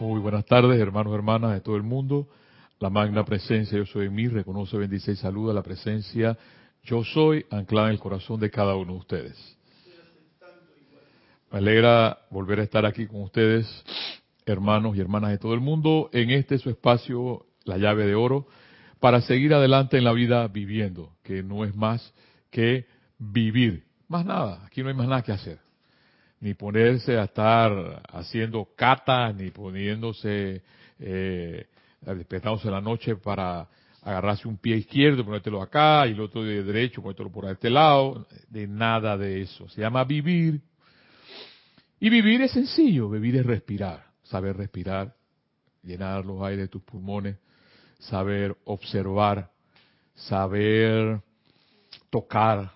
Muy buenas tardes, hermanos y hermanas de todo el mundo. La magna presencia Yo Soy en mí reconoce, bendice y saluda la presencia Yo Soy anclada en el corazón de cada uno de ustedes. Me alegra volver a estar aquí con ustedes, hermanos y hermanas de todo el mundo, en este su espacio, la llave de oro, para seguir adelante en la vida viviendo, que no es más que vivir. Más nada, aquí no hay más nada que hacer ni ponerse a estar haciendo cata, ni poniéndose, eh, despertándose la noche para agarrarse un pie izquierdo, ponértelo acá, y el otro de derecho, ponértelo por este lado, de nada de eso. Se llama vivir. Y vivir es sencillo, vivir es respirar, saber respirar, llenar los aires de tus pulmones, saber observar, saber tocar,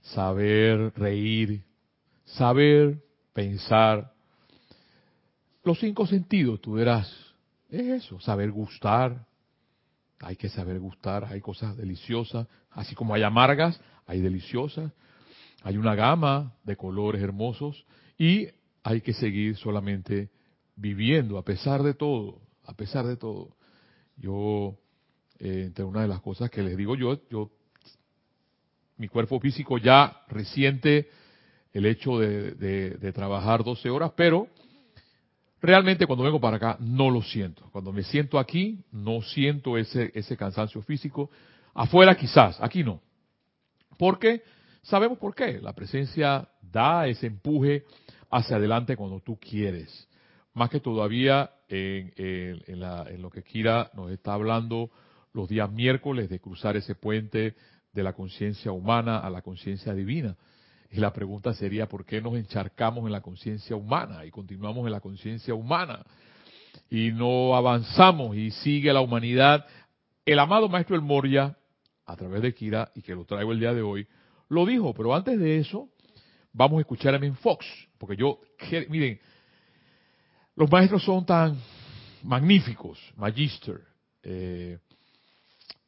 saber reír, saber, pensar. Los cinco sentidos, tú verás, es eso, saber gustar. Hay que saber gustar, hay cosas deliciosas, así como hay amargas, hay deliciosas. Hay una gama de colores hermosos y hay que seguir solamente viviendo a pesar de todo, a pesar de todo. Yo, eh, entre una de las cosas que les digo yo, yo, mi cuerpo físico ya reciente el hecho de, trabajar 12 horas, pero realmente cuando vengo para acá no lo siento. Cuando me siento aquí, no siento ese, ese cansancio físico. Afuera quizás, aquí no. Porque sabemos por qué. La presencia da ese empuje hacia adelante cuando tú quieres. Más que todavía en, en lo que Kira nos está hablando los días miércoles de cruzar ese puente de la conciencia humana a la conciencia divina. Y la pregunta sería, ¿por qué nos encharcamos en la conciencia humana y continuamos en la conciencia humana? Y no avanzamos y sigue la humanidad. El amado maestro El Moria, a través de Kira, y que lo traigo el día de hoy, lo dijo, pero antes de eso, vamos a escuchar a Men Fox, porque yo, miren, los maestros son tan magníficos, magister, eh,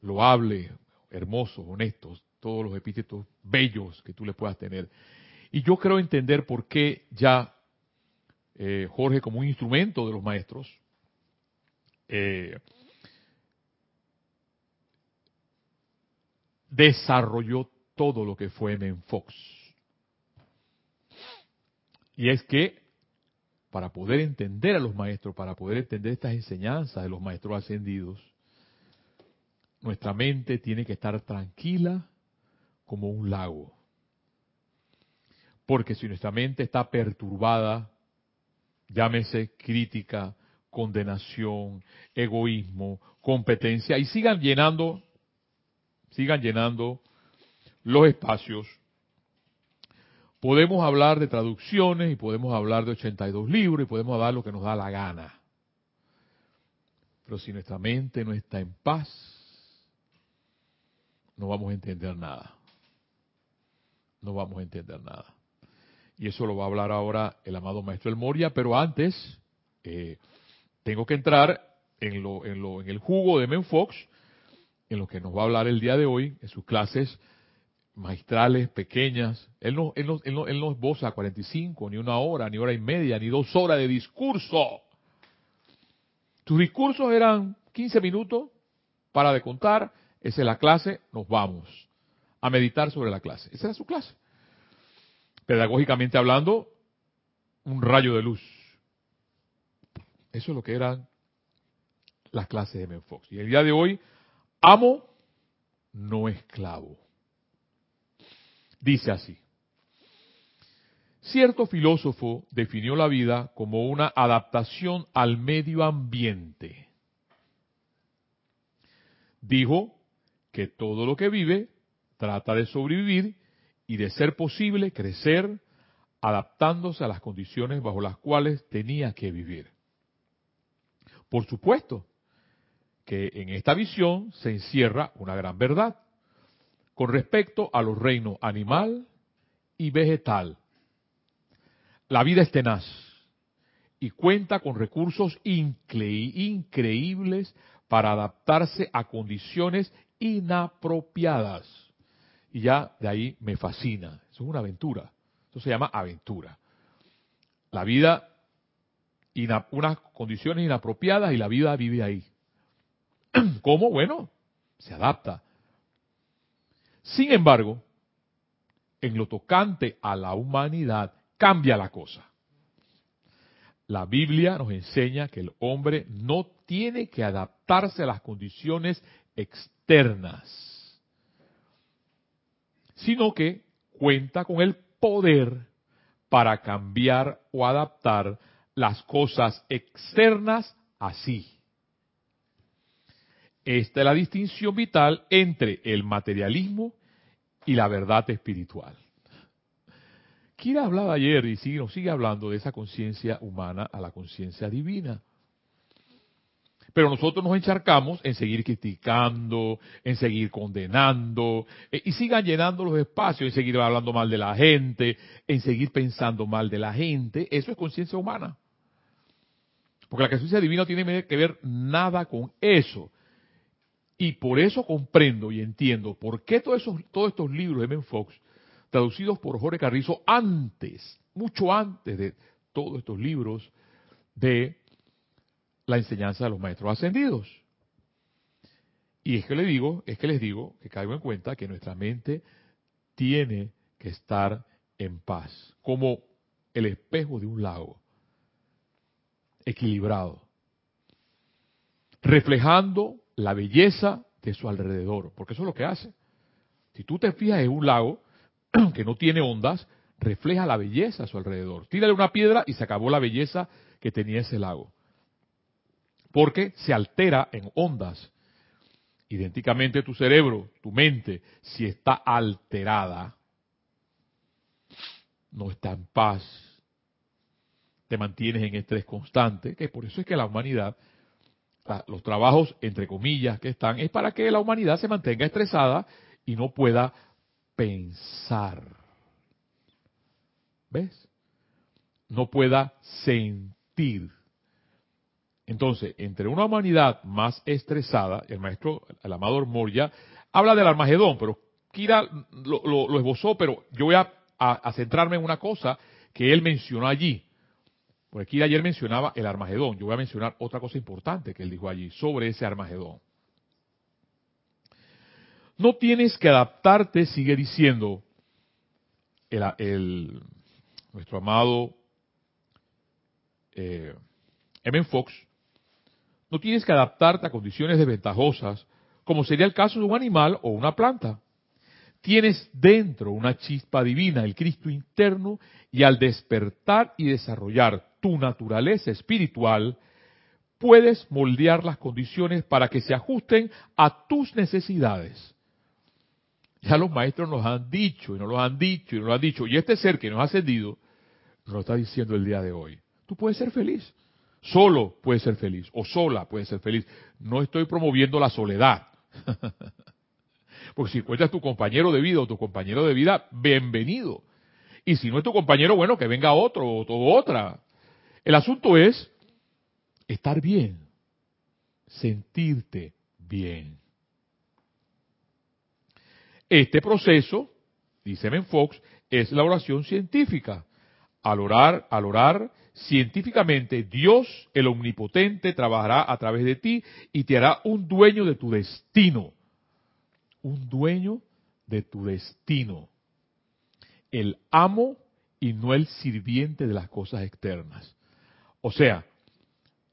loable, hermosos, honestos, todos los epítetos bellos que tú le puedas tener. Y yo creo entender por qué ya eh, Jorge, como un instrumento de los maestros, eh, desarrolló todo lo que fue Menfox. Y es que para poder entender a los maestros, para poder entender estas enseñanzas de los maestros ascendidos, nuestra mente tiene que estar tranquila como un lago. Porque si nuestra mente está perturbada, llámese crítica, condenación, egoísmo, competencia, y sigan llenando, sigan llenando los espacios. Podemos hablar de traducciones y podemos hablar de 82 libros y podemos hablar lo que nos da la gana. Pero si nuestra mente no está en paz, no vamos a entender nada no vamos a entender nada. Y eso lo va a hablar ahora el amado maestro El Moria, pero antes eh, tengo que entrar en, lo, en, lo, en el jugo de Menfox, en lo que nos va a hablar el día de hoy, en sus clases magistrales, pequeñas. Él no, él no, él no, él no esboza 45, ni una hora, ni hora y media, ni dos horas de discurso. Sus discursos eran 15 minutos para de contar, esa es la clase, nos vamos a meditar sobre la clase. Esa era su clase. Pedagógicamente hablando, un rayo de luz. Eso es lo que eran las clases de M. Fox. Y el día de hoy, amo, no esclavo. Dice así. Cierto filósofo definió la vida como una adaptación al medio ambiente. Dijo que todo lo que vive trata de sobrevivir y de ser posible crecer adaptándose a las condiciones bajo las cuales tenía que vivir. Por supuesto que en esta visión se encierra una gran verdad con respecto a los reinos animal y vegetal. La vida es tenaz y cuenta con recursos increíbles para adaptarse a condiciones inapropiadas y ya de ahí me fascina. Eso es una aventura. Eso se llama aventura. La vida unas condiciones inapropiadas y la vida vive ahí. ¿Cómo? Bueno, se adapta. Sin embargo, en lo tocante a la humanidad, cambia la cosa. La Biblia nos enseña que el hombre no tiene que adaptarse a las condiciones externas, sino que cuenta con el poder para cambiar o adaptar las cosas externas así. Esta es la distinción vital entre el materialismo y la verdad espiritual. Kira hablaba ayer y sigue, nos sigue hablando de esa conciencia humana a la conciencia divina. Pero nosotros nos encharcamos en seguir criticando, en seguir condenando, eh, y sigan llenando los espacios, en seguir hablando mal de la gente, en seguir pensando mal de la gente. Eso es conciencia humana. Porque la conciencia divina no tiene que ver nada con eso. Y por eso comprendo y entiendo por qué todos, esos, todos estos libros de Men Fox, traducidos por Jorge Carrizo antes, mucho antes de todos estos libros de la enseñanza de los maestros ascendidos. Y es que le digo, es que les digo que caigo en cuenta que nuestra mente tiene que estar en paz, como el espejo de un lago, equilibrado, reflejando la belleza de su alrededor, porque eso es lo que hace. Si tú te fijas en un lago que no tiene ondas, refleja la belleza a su alrededor. Tírale una piedra y se acabó la belleza que tenía ese lago porque se altera en ondas. Idénticamente tu cerebro, tu mente, si está alterada, no está en paz, te mantienes en estrés constante, que por eso es que la humanidad, los trabajos entre comillas que están, es para que la humanidad se mantenga estresada y no pueda pensar. ¿Ves? No pueda sentir. Entonces, entre una humanidad más estresada, el maestro, el amador Moria, habla del Armagedón, pero Kira lo, esbozó, pero yo voy a, centrarme en una cosa que él mencionó allí. Porque Kira ayer mencionaba el Armagedón, yo voy a mencionar otra cosa importante que él dijo allí sobre ese Armagedón. No tienes que adaptarte, sigue diciendo el, nuestro amado eh. Fox, no tienes que adaptarte a condiciones desventajosas, como sería el caso de un animal o una planta. Tienes dentro una chispa divina, el Cristo interno, y al despertar y desarrollar tu naturaleza espiritual, puedes moldear las condiciones para que se ajusten a tus necesidades. Ya los maestros nos han dicho, y nos lo han dicho, y nos lo han dicho, y este ser que nos ha ascendido, nos lo está diciendo el día de hoy. Tú puedes ser feliz. Solo puede ser feliz o sola puede ser feliz. No estoy promoviendo la soledad. Porque si encuentras tu compañero de vida o tu compañero de vida, bienvenido. Y si no es tu compañero, bueno, que venga otro o otra. El asunto es estar bien, sentirte bien. Este proceso, dice Men Fox, es la oración científica. Al orar, al orar, científicamente Dios, el omnipotente, trabajará a través de ti y te hará un dueño de tu destino. Un dueño de tu destino. El amo y no el sirviente de las cosas externas. O sea,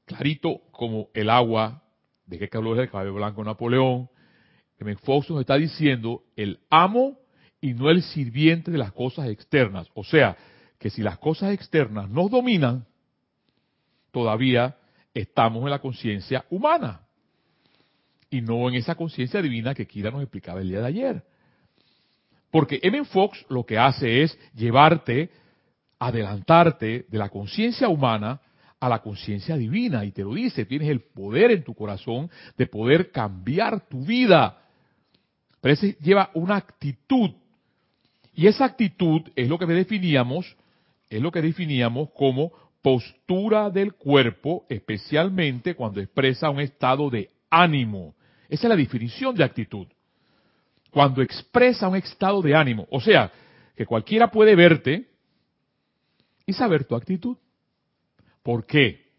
clarito como el agua, de qué habló el cabello blanco Napoleón, que Fox nos está diciendo el amo y no el sirviente de las cosas externas. O sea, que si las cosas externas nos dominan, todavía estamos en la conciencia humana y no en esa conciencia divina que Kira nos explicaba el día de ayer. Porque M. Fox lo que hace es llevarte, adelantarte de la conciencia humana a la conciencia divina. Y te lo dice, tienes el poder en tu corazón de poder cambiar tu vida. Pero ese lleva una actitud. Y esa actitud es lo que definíamos es lo que definíamos como postura del cuerpo, especialmente cuando expresa un estado de ánimo. Esa es la definición de actitud. Cuando expresa un estado de ánimo. O sea, que cualquiera puede verte y saber tu actitud. ¿Por qué?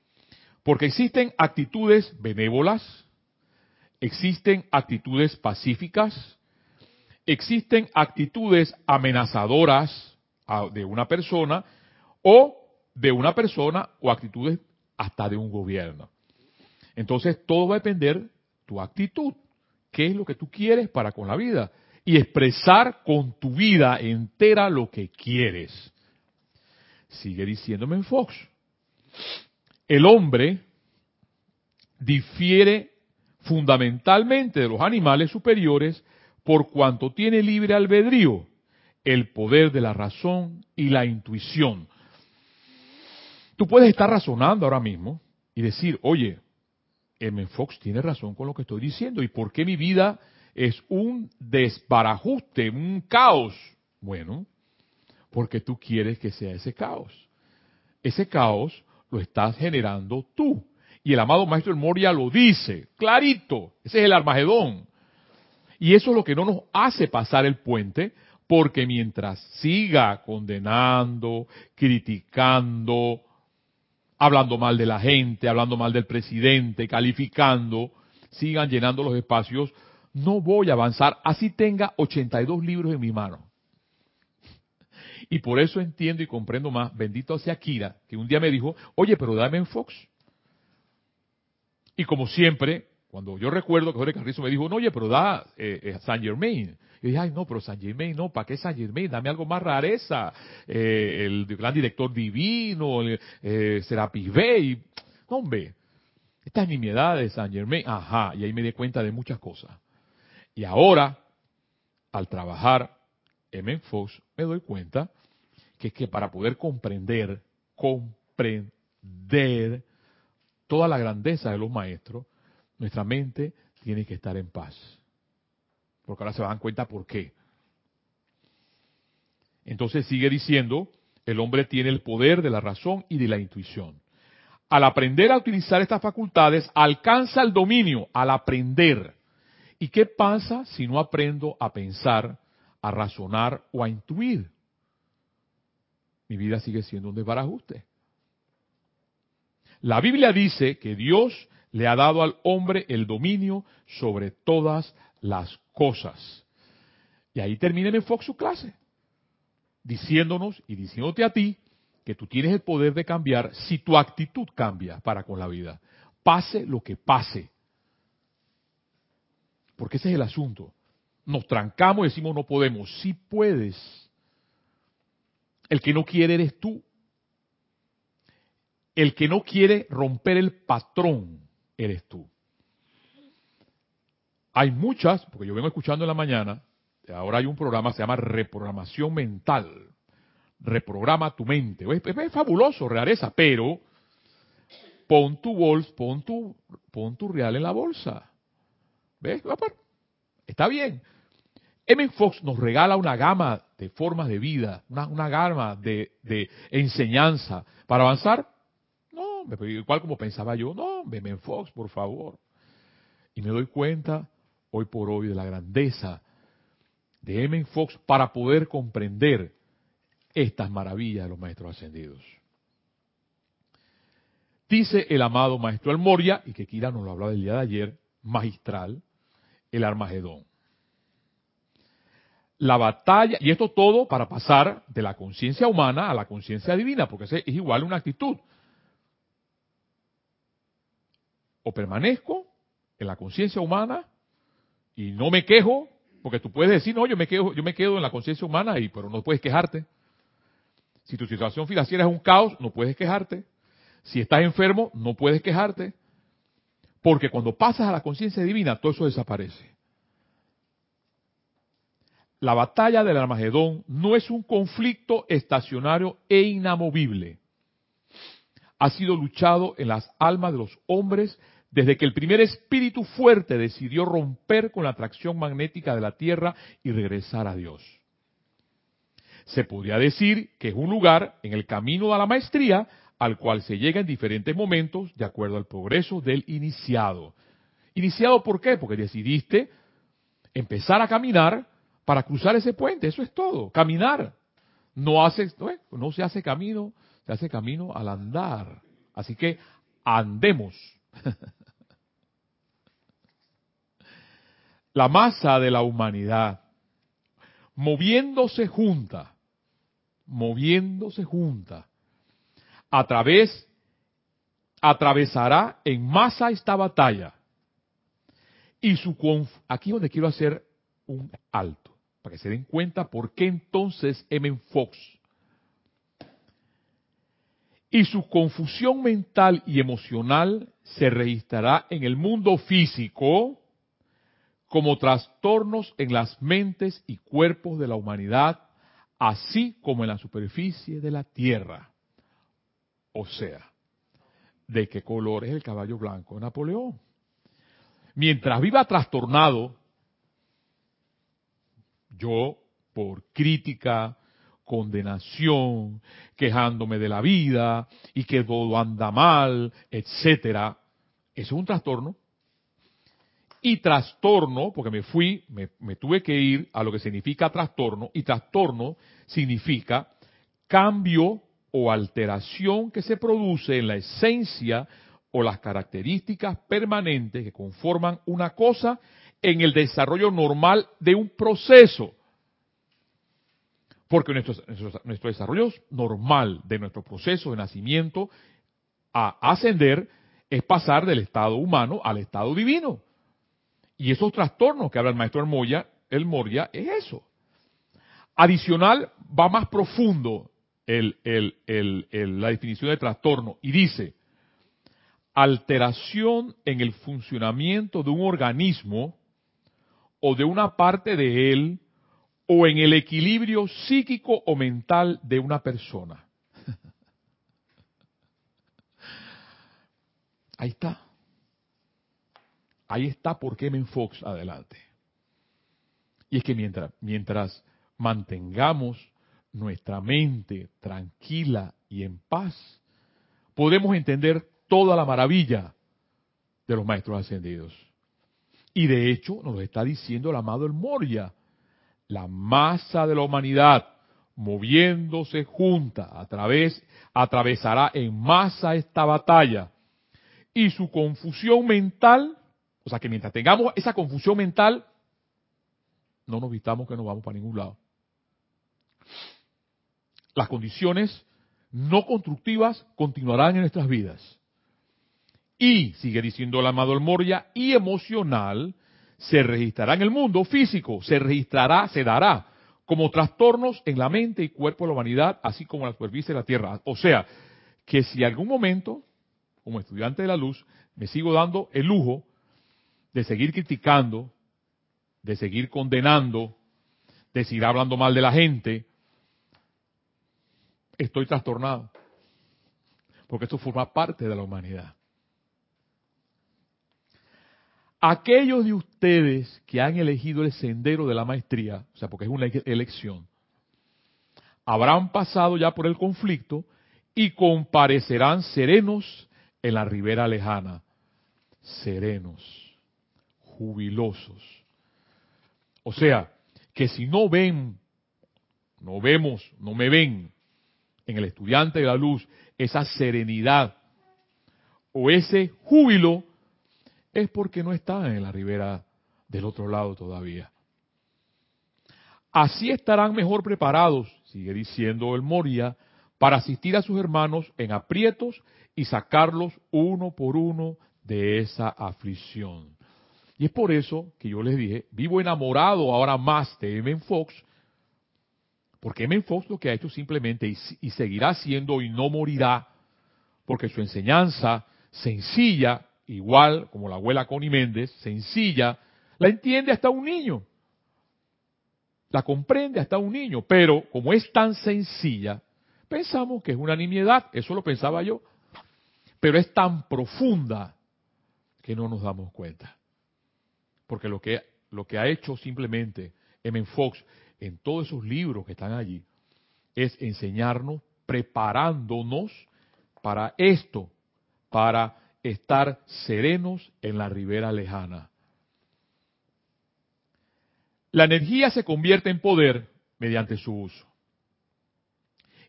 Porque existen actitudes benévolas, existen actitudes pacíficas, existen actitudes amenazadoras de una persona o de una persona o actitudes hasta de un gobierno. Entonces todo va a depender tu actitud. ¿Qué es lo que tú quieres para con la vida? Y expresar con tu vida entera lo que quieres. Sigue diciéndome en Fox. El hombre difiere fundamentalmente de los animales superiores por cuanto tiene libre albedrío, el poder de la razón y la intuición. Tú puedes estar razonando ahora mismo y decir, oye, M. Fox tiene razón con lo que estoy diciendo. ¿Y por qué mi vida es un desbarajuste, un caos? Bueno, porque tú quieres que sea ese caos. Ese caos lo estás generando tú. Y el amado Maestro Moria lo dice, clarito, ese es el Armagedón. Y eso es lo que no nos hace pasar el puente, porque mientras siga condenando, criticando, hablando mal de la gente, hablando mal del presidente, calificando, sigan llenando los espacios, no voy a avanzar, así tenga 82 libros en mi mano. Y por eso entiendo y comprendo más, bendito sea Kira, que un día me dijo, oye, pero dame en Fox. Y como siempre, cuando yo recuerdo que Jorge Carrizo me dijo, no, oye, pero da eh, eh Saint Germain. Y dije, ay, no, pero Saint Germain, no, ¿para qué Saint Germain? Dame algo más rareza. Eh, el gran director divino, el, eh, Serapis Bey. No, hombre, estas nimiedades de Saint Germain, ajá, y ahí me di cuenta de muchas cosas. Y ahora, al trabajar en Fox, me doy cuenta que es que para poder comprender, comprender toda la grandeza de los maestros, nuestra mente tiene que estar en paz. Porque ahora se dan cuenta por qué. Entonces sigue diciendo, el hombre tiene el poder de la razón y de la intuición. Al aprender a utilizar estas facultades, alcanza el dominio, al aprender. ¿Y qué pasa si no aprendo a pensar, a razonar o a intuir? mi vida sigue siendo un desbarajuste. La Biblia dice que Dios le ha dado al hombre el dominio sobre todas las cosas. Y ahí termina en Fox su clase, diciéndonos y diciéndote a ti que tú tienes el poder de cambiar si tu actitud cambia para con la vida. Pase lo que pase. Porque ese es el asunto. Nos trancamos y decimos no podemos. Sí puedes. El que no quiere eres tú. El que no quiere romper el patrón eres tú. Hay muchas, porque yo vengo escuchando en la mañana, ahora hay un programa se llama reprogramación mental. Reprograma tu mente. Es, fabuloso, rareza, pero pon tu bolsa, pon tu, pon tu real en la bolsa. ¿Ves? Está bien. M. Fox nos regala una gama de formas de vida, una, gama de, enseñanza. ¿Para avanzar? Igual como pensaba yo, no, M. Fox, por favor. Y me doy cuenta hoy por hoy de la grandeza de M. Fox para poder comprender estas maravillas de los maestros ascendidos. Dice el amado maestro Almoria, y que Kira nos lo hablaba el día de ayer, magistral, el Armagedón la batalla, y esto todo para pasar de la conciencia humana a la conciencia divina, porque es igual una actitud. O permanezco en la conciencia humana y no me quejo, porque tú puedes decir, no, yo me quedo, yo me quedo en la conciencia humana, y, pero no puedes quejarte. Si tu situación financiera es un caos, no puedes quejarte. Si estás enfermo, no puedes quejarte. Porque cuando pasas a la conciencia divina, todo eso desaparece la batalla del Armagedón no es un conflicto estacionario e inamovible. Ha sido luchado en las almas de los hombres desde que el primer espíritu fuerte decidió romper con la atracción magnética de la Tierra y regresar a Dios. Se podría decir que es un lugar en el camino a la maestría al cual se llega en diferentes momentos de acuerdo al progreso del iniciado. ¿Iniciado por qué? Porque decidiste empezar a caminar para cruzar ese puente, eso es todo, caminar. No, no se hace camino, se hace camino al andar. Así que andemos. la masa de la humanidad moviéndose junta, moviéndose junta, a través, atravesará en masa esta batalla. Y su aquí es donde quiero hacer un alto, para que se den cuenta por qué entonces M. Fox y su confusión mental y emocional se registrará en el mundo físico como trastornos en las mentes y cuerpos de la humanidad, así como en la superficie de la tierra. O sea, ¿de qué color es el caballo blanco de Napoleón? Mientras viva trastornado, yo, por crítica, condenación, quejándome de la vida y que todo anda mal, etcétera, eso es un trastorno y trastorno, porque me fui, me, tuve que ir a lo que significa trastorno, y trastorno significa cambio o alteración que se produce en la esencia o las características permanentes que conforman una cosa en el desarrollo normal de un proceso. Porque nuestro, desarrollo normal de nuestro proceso de nacimiento a ascender es pasar del estado humano al estado divino. Y esos trastornos que habla el maestro el Moria, es eso. Adicional, va más profundo la definición de trastorno y dice, alteración en el funcionamiento de un organismo o de una parte de él o en el equilibrio psíquico o mental de una persona. Ahí está. Ahí está por qué me Fox adelante. Y es que mientras, mientras mantengamos nuestra mente tranquila y en paz, podemos entender toda la maravilla de los maestros ascendidos. Y de hecho nos lo está diciendo el amado El Moria, la masa de la humanidad moviéndose junta a través, atravesará en masa esta batalla y su confusión mental o sea que mientras tengamos esa confusión mental, no nos vistamos que no vamos para ningún lado. Las condiciones no constructivas continuarán en nuestras vidas. Y, sigue diciendo el amado El Moria, y emocional se registrará en el mundo físico, se registrará, se dará como trastornos en la mente y cuerpo de la humanidad, así como en la superficie de la tierra. O sea, que si algún momento, como estudiante de la luz, me sigo dando el lujo de seguir criticando, de seguir condenando, de seguir hablando mal de la gente, estoy trastornado. Porque esto forma parte de la humanidad. Aquellos de ustedes que han elegido el sendero de la maestría, o sea, porque es una elección, habrán pasado ya por el conflicto y comparecerán serenos en la ribera lejana. Serenos jubilosos. O sea, que si no ven, no vemos, no me ven en el estudiante de la luz esa serenidad o ese júbilo, es porque no están en la ribera del otro lado todavía. Así estarán mejor preparados, sigue diciendo el Moria, para asistir a sus hermanos en aprietos y sacarlos uno por uno de esa aflicción. Y es por eso que yo les dije, vivo enamorado ahora más de M. Fox, porque M. Fox lo que ha hecho simplemente y, seguirá haciendo y no morirá, porque su enseñanza sencilla, igual como la abuela Connie Méndez, sencilla, la entiende hasta un niño. La comprende hasta un niño, pero como es tan sencilla, pensamos que es una nimiedad, eso lo pensaba yo, pero es tan profunda que no nos damos cuenta. Porque lo que, lo que ha hecho simplemente M. Fox en todos esos libros que están allí es enseñarnos, preparándonos para esto, para estar serenos en la ribera lejana. La energía se convierte en poder mediante su uso.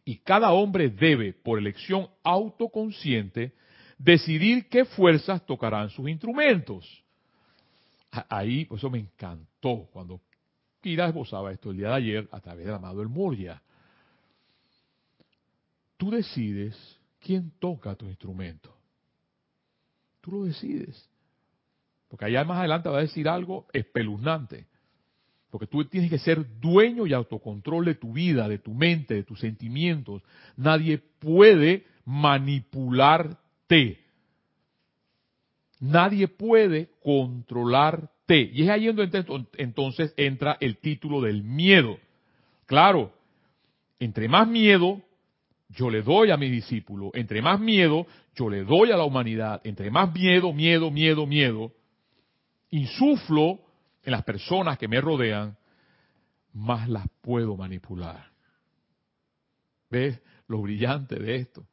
Y cada hombre debe, por elección autoconsciente, decidir qué fuerzas tocarán sus instrumentos. Ahí, pues eso me encantó cuando Kira esbozaba esto el día de ayer a través del amado El Moria. Tú decides quién toca tu instrumento. Tú lo decides. Porque allá más adelante va a decir algo espeluznante. Porque tú tienes que ser dueño y autocontrol de tu vida, de tu mente, de tus sentimientos. Nadie puede manipularte. Nadie puede controlarte. Y es ahí donde entonces entra el título del miedo. Claro, entre más miedo yo le doy a mi discípulo, entre más miedo yo le doy a la humanidad, entre más miedo, miedo, miedo, miedo, insuflo en las personas que me rodean, más las puedo manipular. ¿Ves lo brillante de esto?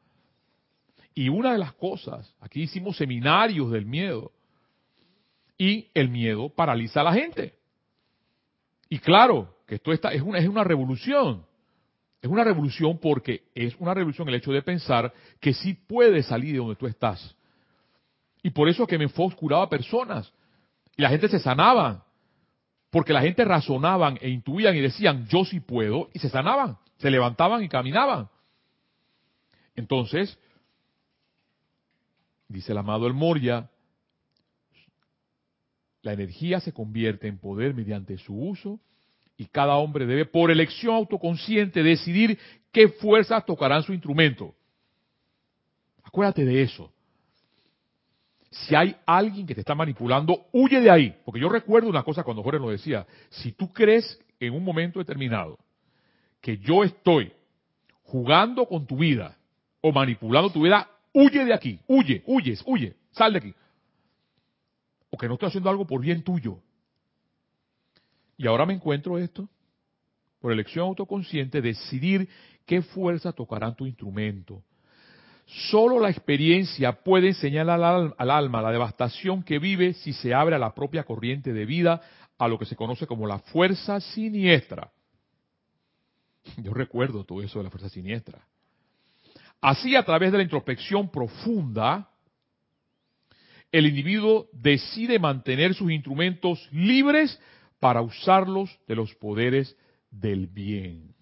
Y una de las cosas, aquí hicimos seminarios del miedo, y el miedo paraliza a la gente. Y claro, que esto está, es, una, es una revolución. Es una revolución porque es una revolución el hecho de pensar que sí puedes salir de donde tú estás. Y por eso es que me curaba personas. Y la gente se sanaba. Porque la gente razonaban e intuían y decían, yo sí puedo, y se sanaban, se levantaban y caminaban. Entonces, dice el amado El Moria, la energía se convierte en poder mediante su uso y cada hombre debe, por elección autoconsciente, decidir qué fuerzas tocarán su instrumento. Acuérdate de eso. Si hay alguien que te está manipulando, huye de ahí. Porque yo recuerdo una cosa cuando Jorge lo decía. Si tú crees en un momento determinado que yo estoy jugando con tu vida o manipulando tu vida, huye de aquí. Huye, huye, huye. Sal de aquí. O que no estoy haciendo algo por bien tuyo. Y ahora me encuentro esto, por elección autoconsciente, decidir qué fuerza tocarán tu instrumento. Solo la experiencia puede enseñar al, alma la devastación que vive si se abre a la propia corriente de vida, a lo que se conoce como la fuerza siniestra. Yo recuerdo todo eso de la fuerza siniestra. Así, a través de la introspección profunda, el individuo decide mantener sus instrumentos libres para usarlos de los poderes del bien.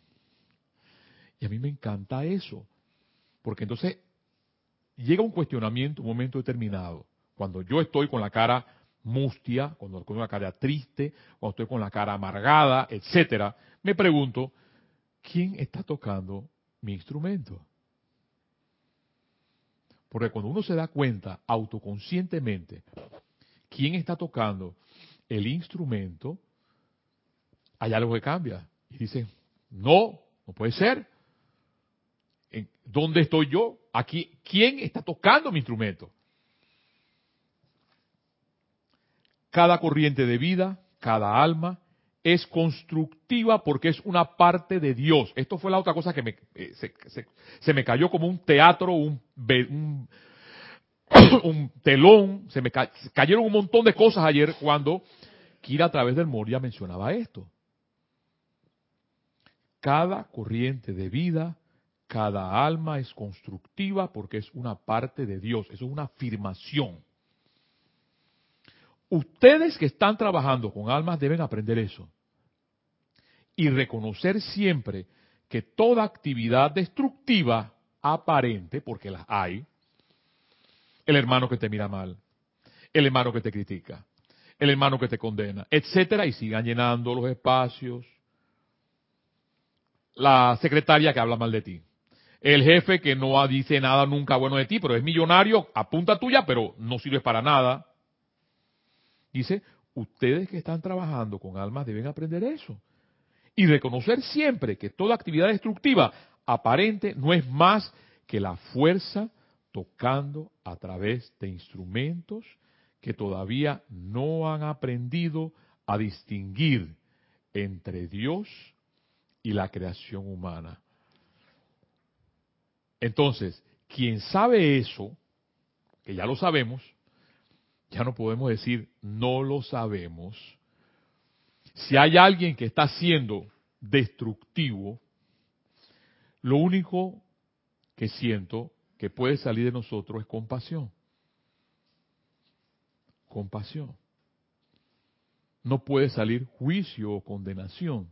Y a mí me encanta eso, porque entonces llega un cuestionamiento, un momento determinado, cuando yo estoy con la cara mustia, cuando estoy con la cara triste, cuando estoy con la cara amargada, etcétera, me pregunto, ¿quién está tocando mi instrumento? Porque cuando uno se da cuenta autoconscientemente quién está tocando el instrumento, hay algo que cambia. Y dice, no, no puede ser. ¿Dónde estoy yo? Aquí, ¿quién está tocando mi instrumento? Cada corriente de vida, cada alma, es constructiva porque es una parte de Dios. Esto fue la otra cosa que me, eh, se, me cayó como un teatro, un, un, telón, se me cayeron un montón de cosas ayer cuando Kira a través del Moria mencionaba esto. Cada corriente de vida, cada alma es constructiva porque es una parte de Dios. Eso es una afirmación. Ustedes que están trabajando con almas deben aprender eso. Y reconocer siempre que toda actividad destructiva aparente, porque las hay, el hermano que te mira mal, el hermano que te critica, el hermano que te condena, etcétera, y sigan llenando los espacios, la secretaria que habla mal de ti. El jefe que no dice nada nunca bueno de ti, pero es millonario, apunta tuya, pero no sirve para nada. Dice, ustedes que están trabajando con almas deben aprender eso. Y reconocer siempre que toda actividad destructiva aparente no es más que la fuerza tocando a través de instrumentos que todavía no han aprendido a distinguir entre Dios y la creación humana. Entonces, quien sabe eso, que ya lo sabemos, ya no podemos decir no lo sabemos. Si hay alguien que está siendo destructivo, lo único que siento que puede salir de nosotros es compasión. Compasión. No puede salir juicio o condenación.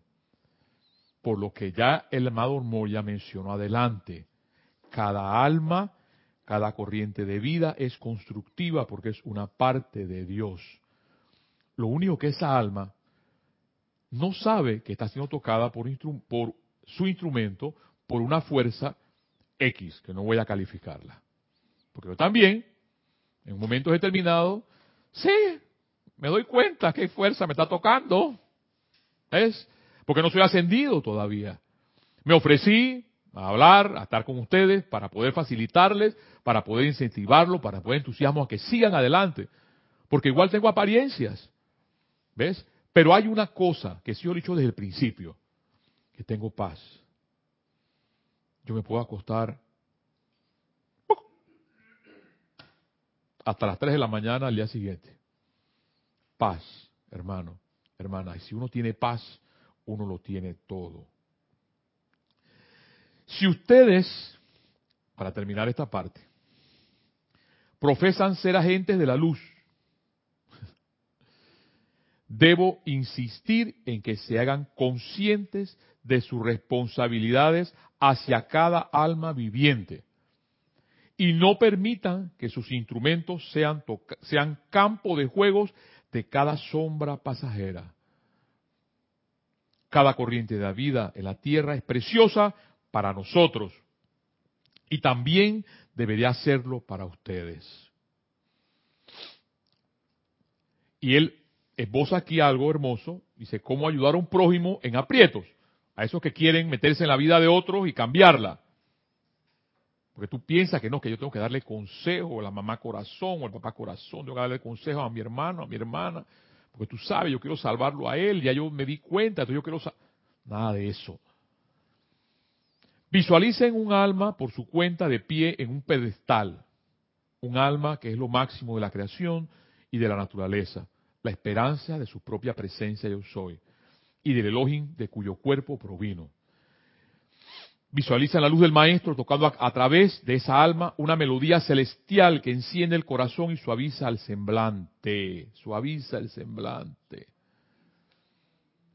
Por lo que ya el amado Moya mencionó adelante. Cada alma, cada corriente de vida es constructiva porque es una parte de Dios. Lo único que esa alma no sabe que está siendo tocada por, por su instrumento, por una fuerza X, que no voy a calificarla. Porque yo también, en momentos determinados, sí, me doy cuenta que fuerza me está tocando. ¿Es? Porque no soy ascendido todavía. Me ofrecí a hablar, a estar con ustedes, para poder facilitarles, para poder incentivarlos, para poder entusiasmo a que sigan adelante. Porque igual tengo apariencias. ¿Ves? Pero hay una cosa que sí he dicho desde el principio, que tengo paz. Yo me puedo acostar hasta las 3 de la mañana al día siguiente. Paz, hermano, hermana. Y si uno tiene paz, uno lo tiene todo. Si ustedes, para terminar esta parte, profesan ser agentes de la luz, debo insistir en que se hagan conscientes de sus responsabilidades hacia cada alma viviente y no permitan que sus instrumentos sean, sean campo de juegos de cada sombra pasajera. Cada corriente de la vida en la tierra es preciosa para nosotros y también debería serlo para ustedes. Y él esboza aquí algo hermoso, dice, cómo ayudar a un prójimo en aprietos, a esos que quieren meterse en la vida de otros y cambiarla. Porque tú piensas que no, que yo tengo que darle consejo a la mamá corazón o al papá corazón, tengo que darle consejo a mi hermano, a mi hermana, porque tú sabes, yo quiero salvarlo a él, ya yo me di cuenta, entonces yo quiero... Nada de eso. Visualicen un alma por su cuenta de pie en un pedestal. Un alma que es lo máximo de la creación y de la naturaleza. La esperanza de su propia presencia yo soy. Y del Elohim de cuyo cuerpo provino. Visualizan la luz del Maestro tocando a, través de esa alma una melodía celestial que enciende el corazón y suaviza el semblante. Suaviza el semblante.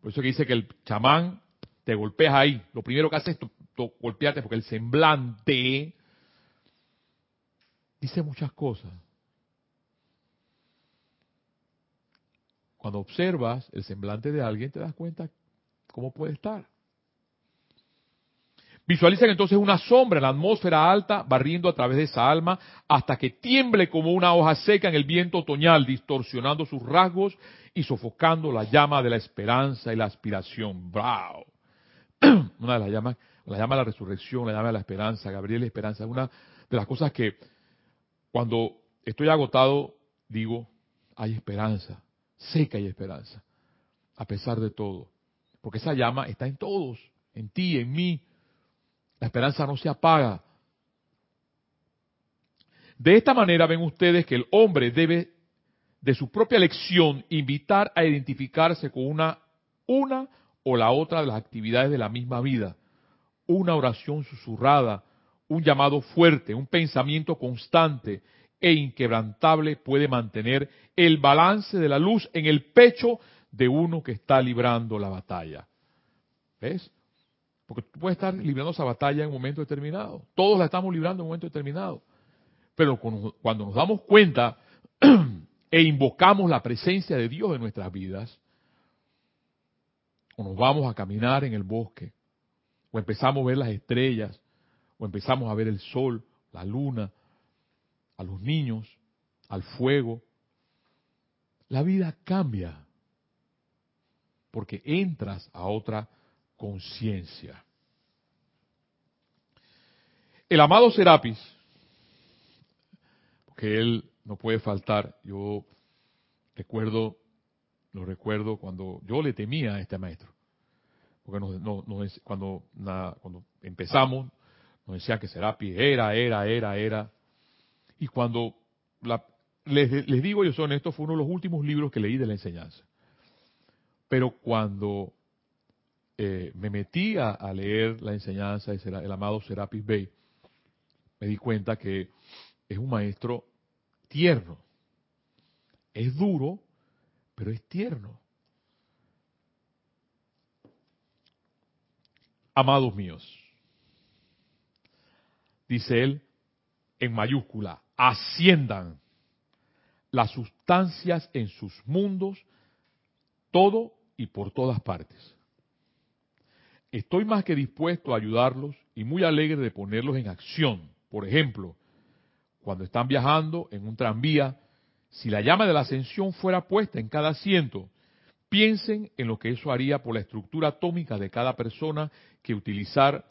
Por eso que dice que el chamán te golpeas ahí. Lo primero que hace es golpearte porque el semblante dice muchas cosas. Cuando observas el semblante de alguien te das cuenta cómo puede estar. Visualizan entonces una sombra en la atmósfera alta barriendo a través de esa alma hasta que tiemble como una hoja seca en el viento otoñal, distorsionando sus rasgos y sofocando la llama de la esperanza y la aspiración. ¡Bravo! Una de las llamas la llama la resurrección, la llama la esperanza, Gabriel Esperanza, una de las cosas que cuando estoy agotado digo, hay esperanza, sé que hay esperanza, a pesar de todo, porque esa llama está en todos, en ti, en mí, la esperanza no se apaga. De esta manera ven ustedes que el hombre debe de su propia elección invitar a identificarse con una, una o la otra de las actividades de la misma vida una oración susurrada, un llamado fuerte, un pensamiento constante e inquebrantable puede mantener el balance de la luz en el pecho de uno que está librando la batalla. ¿Ves? Porque tú puedes estar librando esa batalla en un momento determinado. Todos la estamos librando en un momento determinado. Pero cuando nos damos cuenta e invocamos la presencia de Dios en nuestras vidas, o nos vamos a caminar en el bosque, o empezamos a ver las estrellas, o empezamos a ver el sol, la luna, a los niños, al fuego. La vida cambia porque entras a otra conciencia. El amado Serapis, porque él no puede faltar, yo recuerdo, lo recuerdo cuando yo le temía a este maestro porque cuando, empezamos nos decían que Serapi era, era, era, era. Y cuando les, digo, yo soy honesto, fue uno de los últimos libros que leí de la enseñanza. Pero cuando eh, me metí a, leer la enseñanza del el amado Serapis Bey, me di cuenta que es un maestro tierno. Es duro, pero es tierno. Amados míos, dice él en mayúscula, asciendan las sustancias en sus mundos, todo y por todas partes. Estoy más que dispuesto a ayudarlos y muy alegre de ponerlos en acción. Por ejemplo, cuando están viajando en un tranvía, si la llama de la ascensión fuera puesta en cada asiento, piensen en lo que eso haría por la estructura atómica de cada persona que, utilizar,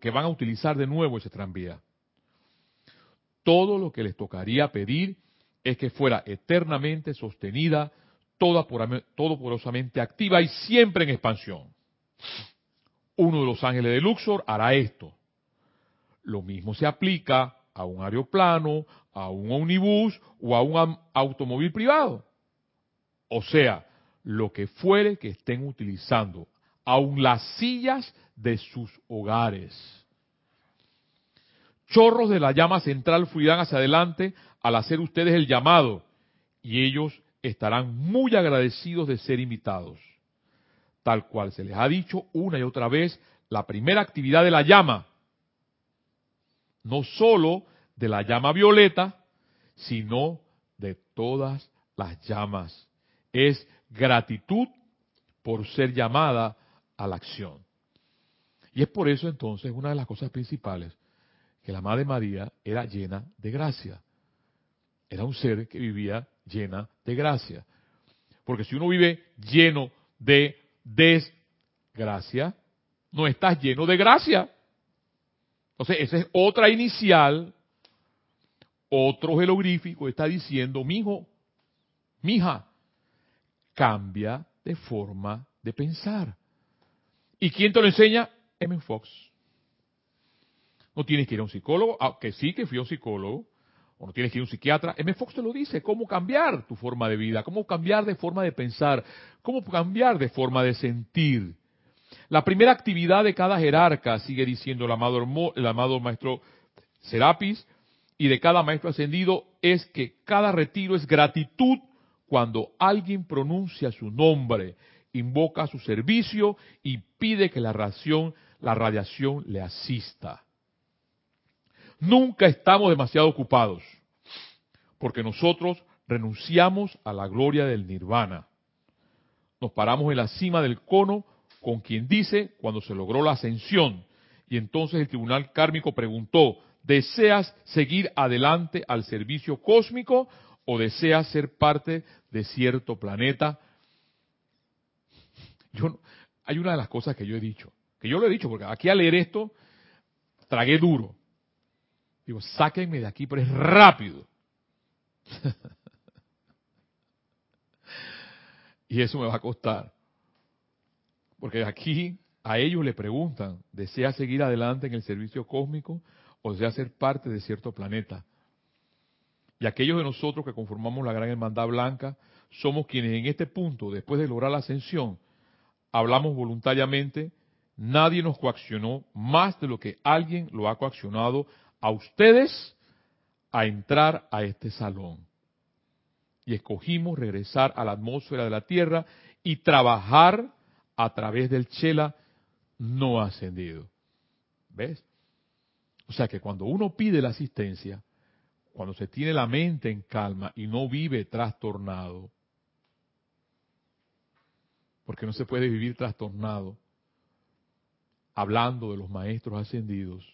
que van a utilizar de nuevo ese tranvía. Todo lo que les tocaría pedir es que fuera eternamente sostenida, toda todo porosamente activa y siempre en expansión. Uno de los ángeles de Luxor hará esto. Lo mismo se aplica a un aeroplano, a un omnibus o a un automóvil privado. O sea, lo que fuere que estén utilizando, aun las sillas de sus hogares. Chorros de la llama central fluirán hacia adelante al hacer ustedes el llamado y ellos estarán muy agradecidos de ser invitados. Tal cual se les ha dicho una y otra vez, la primera actividad de la llama no sólo de la llama violeta, sino de todas las llamas. Es gratitud por ser llamada a la acción. Y es por eso entonces una de las cosas principales que la Madre María era llena de gracia. Era un ser que vivía llena de gracia. Porque si uno vive lleno de desgracia, no estás lleno de gracia. Entonces, esa es otra inicial, otro jeroglífico, está diciendo, mijo, mija, cambia de forma de pensar. ¿Y quién te lo enseña? M. Fox. No tienes que ir a un psicólogo, aunque sí que fui a un psicólogo, o no tienes que ir a un psiquiatra. M. Fox te lo dice, cómo cambiar tu forma de vida, cómo cambiar de forma de pensar, cómo cambiar de forma de sentir. La primera actividad de cada jerarca, sigue diciendo el amado, el amado maestro Serapis, y de cada maestro ascendido, es que cada retiro es gratitud cuando alguien pronuncia su nombre, invoca su servicio y pide que la radiación, la radiación le asista. Nunca estamos demasiado ocupados, porque nosotros renunciamos a la gloria del nirvana. Nos paramos en la cima del cono con quien dice cuando se logró la ascensión. Y entonces el tribunal kármico preguntó, ¿deseas seguir adelante al servicio cósmico o deseas ser parte de cierto planeta? Yo, hay una de las cosas que yo he dicho, que yo lo he dicho, porque aquí al leer esto, tragué duro. Digo, sáquenme de aquí, pero es rápido. y eso me va a costar. Porque aquí a ellos le preguntan, ¿desea seguir adelante en el servicio cósmico o desea ser parte de cierto planeta? Y aquellos de nosotros que conformamos la Gran Hermandad Blanca, somos quienes en este punto, después de lograr la ascensión, hablamos voluntariamente, nadie nos coaccionó más de lo que alguien lo ha coaccionado a ustedes a entrar a este salón. Y escogimos regresar a la atmósfera de la Tierra y trabajar a través del chela no ascendido. ¿Ves? O sea que cuando uno pide la asistencia, cuando se tiene la mente en calma y no vive trastornado, porque no se puede vivir trastornado hablando de los maestros ascendidos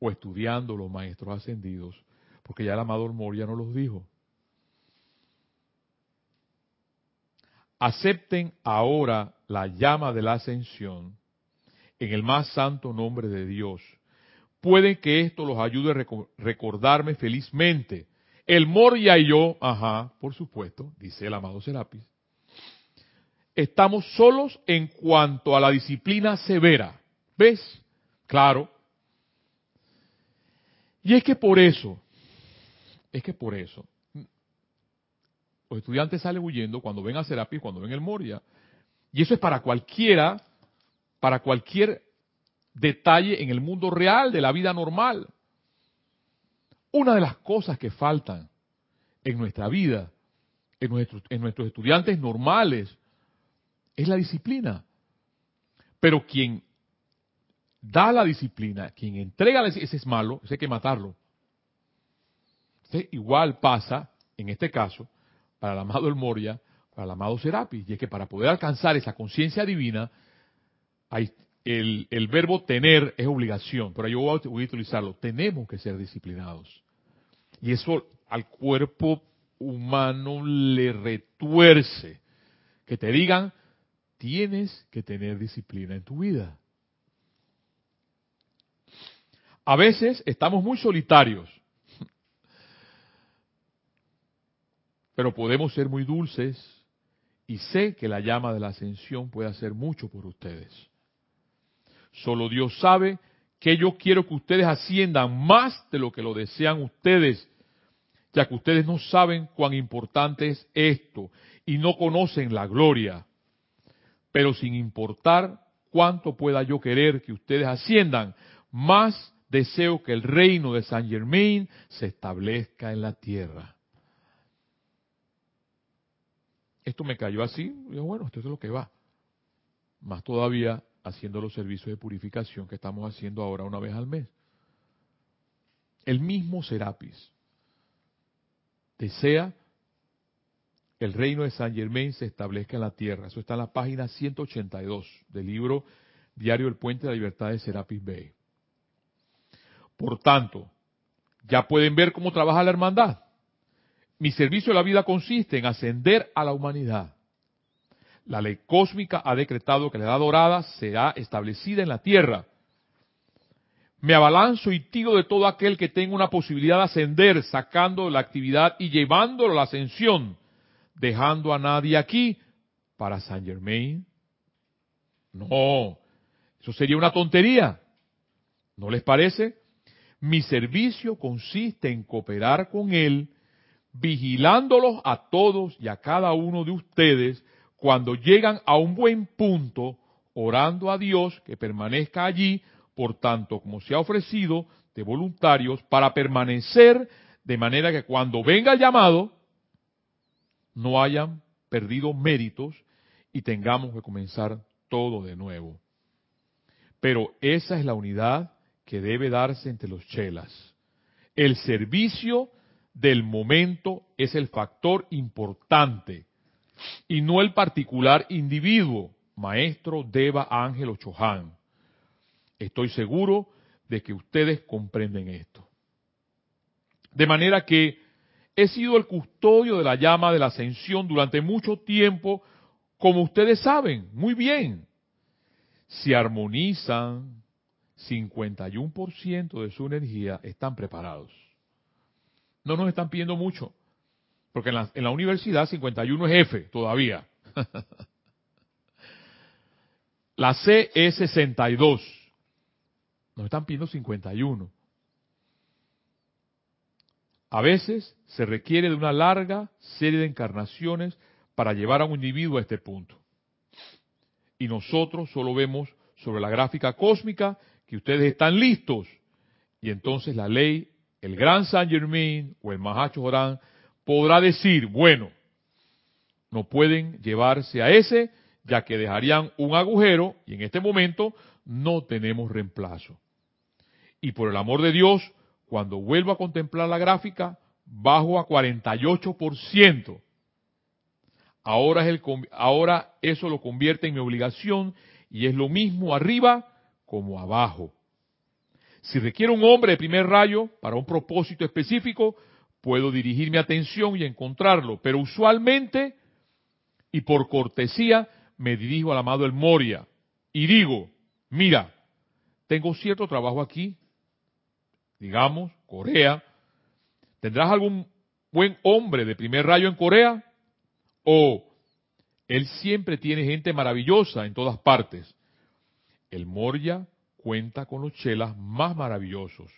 o estudiando los maestros ascendidos, porque ya el amador Moria nos los dijo. Acepten ahora la llama de la ascensión en el más santo nombre de Dios. Pueden que esto los ayude a recordarme felizmente. El Moria y yo, ajá, por supuesto, dice el amado Serapis, estamos solos en cuanto a la disciplina severa. ¿Ves? Claro. Y es que por eso, es que por eso, los estudiantes salen huyendo cuando ven a Serapis, cuando ven el Moria. Y eso es para cualquiera, para cualquier detalle en el mundo real de la vida normal. Una de las cosas que faltan en nuestra vida, en, en nuestros estudiantes normales, es la disciplina. Pero quien da la disciplina, quien entrega, ese es malo, ese hay que matarlo. igual pasa, en este caso, para el amado El Moria, para el amado Serapis, y es que para poder alcanzar esa conciencia divina, hay, el, el, verbo tener es obligación, pero yo voy a, voy a utilizarlo, tenemos que ser disciplinados. Y eso al cuerpo humano le retuerce. Que te digan, tienes que tener disciplina en tu vida. A veces estamos muy solitarios, pero podemos ser muy dulces y sé que la llama de la ascensión puede hacer mucho por ustedes. Solo Dios sabe que yo quiero que ustedes asciendan más de lo que lo desean ustedes, ya que ustedes no saben cuán importante es esto y no conocen la gloria. Pero sin importar cuánto pueda yo querer que ustedes asciendan, más deseo que el reino de Saint Germain se establezca en la tierra. Esto me cayó así, y bueno, esto es lo que va. Más todavía haciendo los servicios de purificación que estamos haciendo ahora una vez al mes. El mismo Serapis desea el reino de Saint Germain se establezca en la tierra. Eso está en la página 182 del libro Diario del Puente de la Libertad de Serapis Bay. Por tanto, ya pueden ver cómo trabaja la hermandad. Mi servicio de la vida consiste en ascender a la humanidad. La ley cósmica ha decretado que la edad dorada será establecida en la tierra. Me abalanzo y tiro de todo aquel que tenga una posibilidad de ascender, sacando la actividad y llevándolo a la ascensión, dejando a nadie aquí para Saint Germain. No, eso sería una tontería. ¿No les parece? Mi servicio consiste en cooperar con Él, vigilándolos a todos y a cada uno de ustedes cuando llegan a un buen punto, orando a Dios que permanezca allí, por tanto como se ha ofrecido de voluntarios, para permanecer de manera que cuando venga el llamado, no hayan perdido méritos y tengamos que comenzar todo de nuevo. Pero esa es la unidad que debe darse entre los chelas. El servicio del momento es el factor importante y no el particular individuo, maestro Deva Ángel Ochohan. Estoy seguro de que ustedes comprenden esto. De manera que he sido el custodio de la llama de la ascensión durante mucho tiempo, como ustedes saben muy bien. Si armonizan, 51% de su energía están preparados. No nos están pidiendo mucho, porque en la, en la universidad 51 es F todavía. la C es 62. Nos están pidiendo 51. A veces se requiere de una larga serie de encarnaciones para llevar a un individuo a este punto. Y nosotros solo vemos sobre la gráfica cósmica que ustedes están listos. Y entonces la ley, el gran San Germain o el Mahacho Jorán podrá decir, bueno, no pueden llevarse a ese, ya que dejarían un agujero y en este momento no tenemos reemplazo. Y por el amor de Dios, cuando vuelvo a contemplar la gráfica, bajo a 48%. Ahora, es el, ahora eso lo convierte en mi obligación y es lo mismo arriba como abajo. Si requiere un hombre de primer rayo para un propósito específico, puedo dirigir mi atención y encontrarlo, pero usualmente y por cortesía me dirijo al amado El Moria y digo, mira, tengo cierto trabajo aquí, digamos, Corea, ¿tendrás algún buen hombre de primer rayo en Corea? O él siempre tiene gente maravillosa en todas partes. El Moria cuenta con los chelas más maravillosos.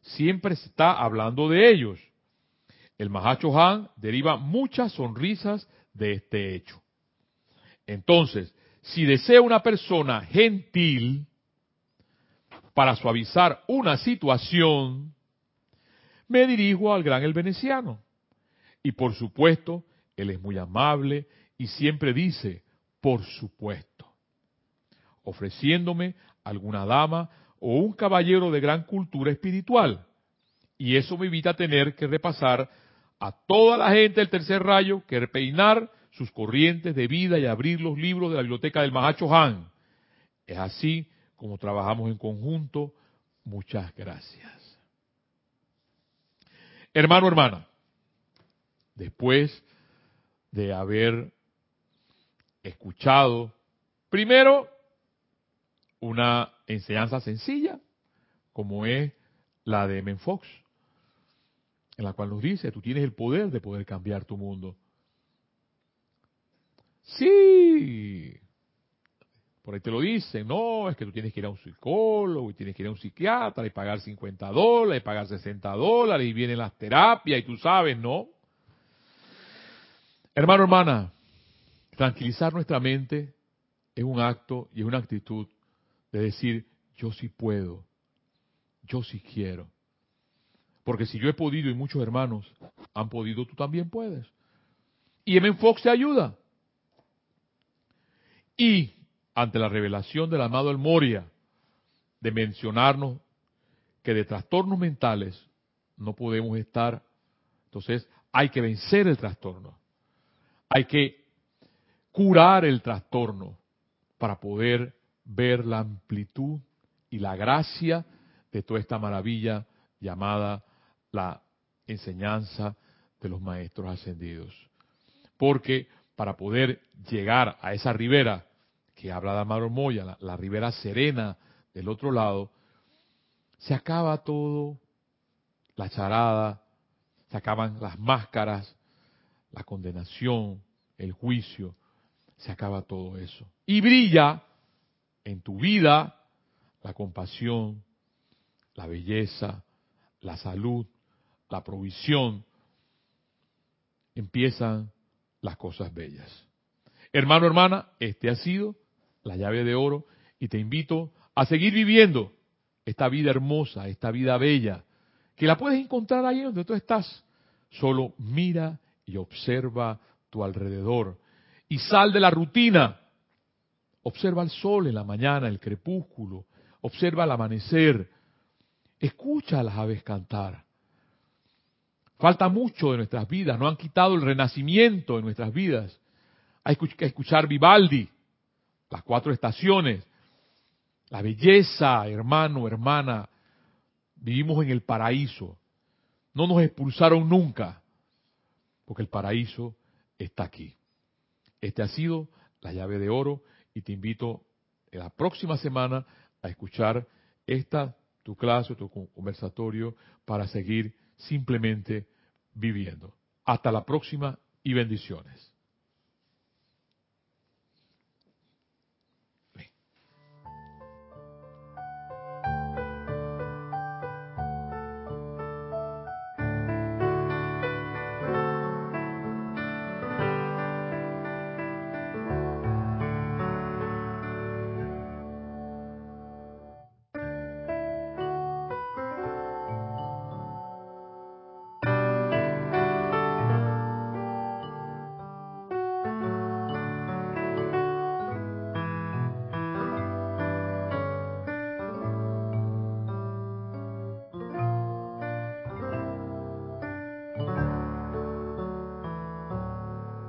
Siempre está hablando de ellos. El Mahacho Han deriva muchas sonrisas de este hecho. Entonces, si desea una persona gentil para suavizar una situación, me dirijo al gran el veneciano. Y por supuesto, él es muy amable y siempre dice, por supuesto, ofreciéndome alguna dama o un caballero de gran cultura espiritual. Y eso me evita tener que repasar a toda la gente del tercer rayo, que repeinar sus corrientes de vida y abrir los libros de la biblioteca del Mahacho Han. Es así como trabajamos en conjunto. Muchas gracias. Hermano, hermana, después de haber escuchado primero una enseñanza sencilla, como es la de Menfox, en la cual nos dice, tú tienes el poder de poder cambiar tu mundo. Sí, por ahí te lo dicen, no, es que tú tienes que ir a un psicólogo y tienes que ir a un psiquiatra y pagar 50 dólares y pagar 60 dólares y vienen las terapias y tú sabes, ¿no? Hermano, hermana, tranquilizar nuestra mente es un acto y es una actitud de decir, yo sí puedo, yo sí quiero. Porque si yo he podido y muchos hermanos han podido, tú también puedes. Y M. Fox te ayuda. Y ante la revelación del amado El Moria de mencionarnos que de trastornos mentales no podemos estar, entonces hay que vencer el trastorno. Hay que curar el trastorno para poder ver la amplitud y la gracia de toda esta maravilla llamada la enseñanza de los maestros ascendidos. Porque para poder llegar a esa ribera que habla de Amaro Moya, la, la ribera serena del otro lado, se acaba todo, la charada, se acaban las máscaras, la condenación, el juicio, se acaba todo eso. Y brilla en tu vida la compasión, la belleza, la salud, la provisión, empiezan las cosas bellas. Hermano, hermana, este ha sido la llave de oro y te invito a seguir viviendo esta vida hermosa, esta vida bella, que la puedes encontrar ahí donde tú estás. Solo mira y observa tu alrededor y sal de la rutina Observa el sol en la mañana, el crepúsculo. Observa el amanecer. Escucha a las aves cantar. Falta mucho de nuestras vidas. No han quitado el renacimiento de nuestras vidas. Hay que escuchar Vivaldi, las cuatro estaciones. La belleza, hermano, hermana. Vivimos en el paraíso. No nos expulsaron nunca. Porque el paraíso está aquí. Este ha sido la llave de oro y te invito en la próxima semana a escuchar esta, tu clase, tu conversatorio, para seguir simplemente viviendo. Hasta la próxima y bendiciones.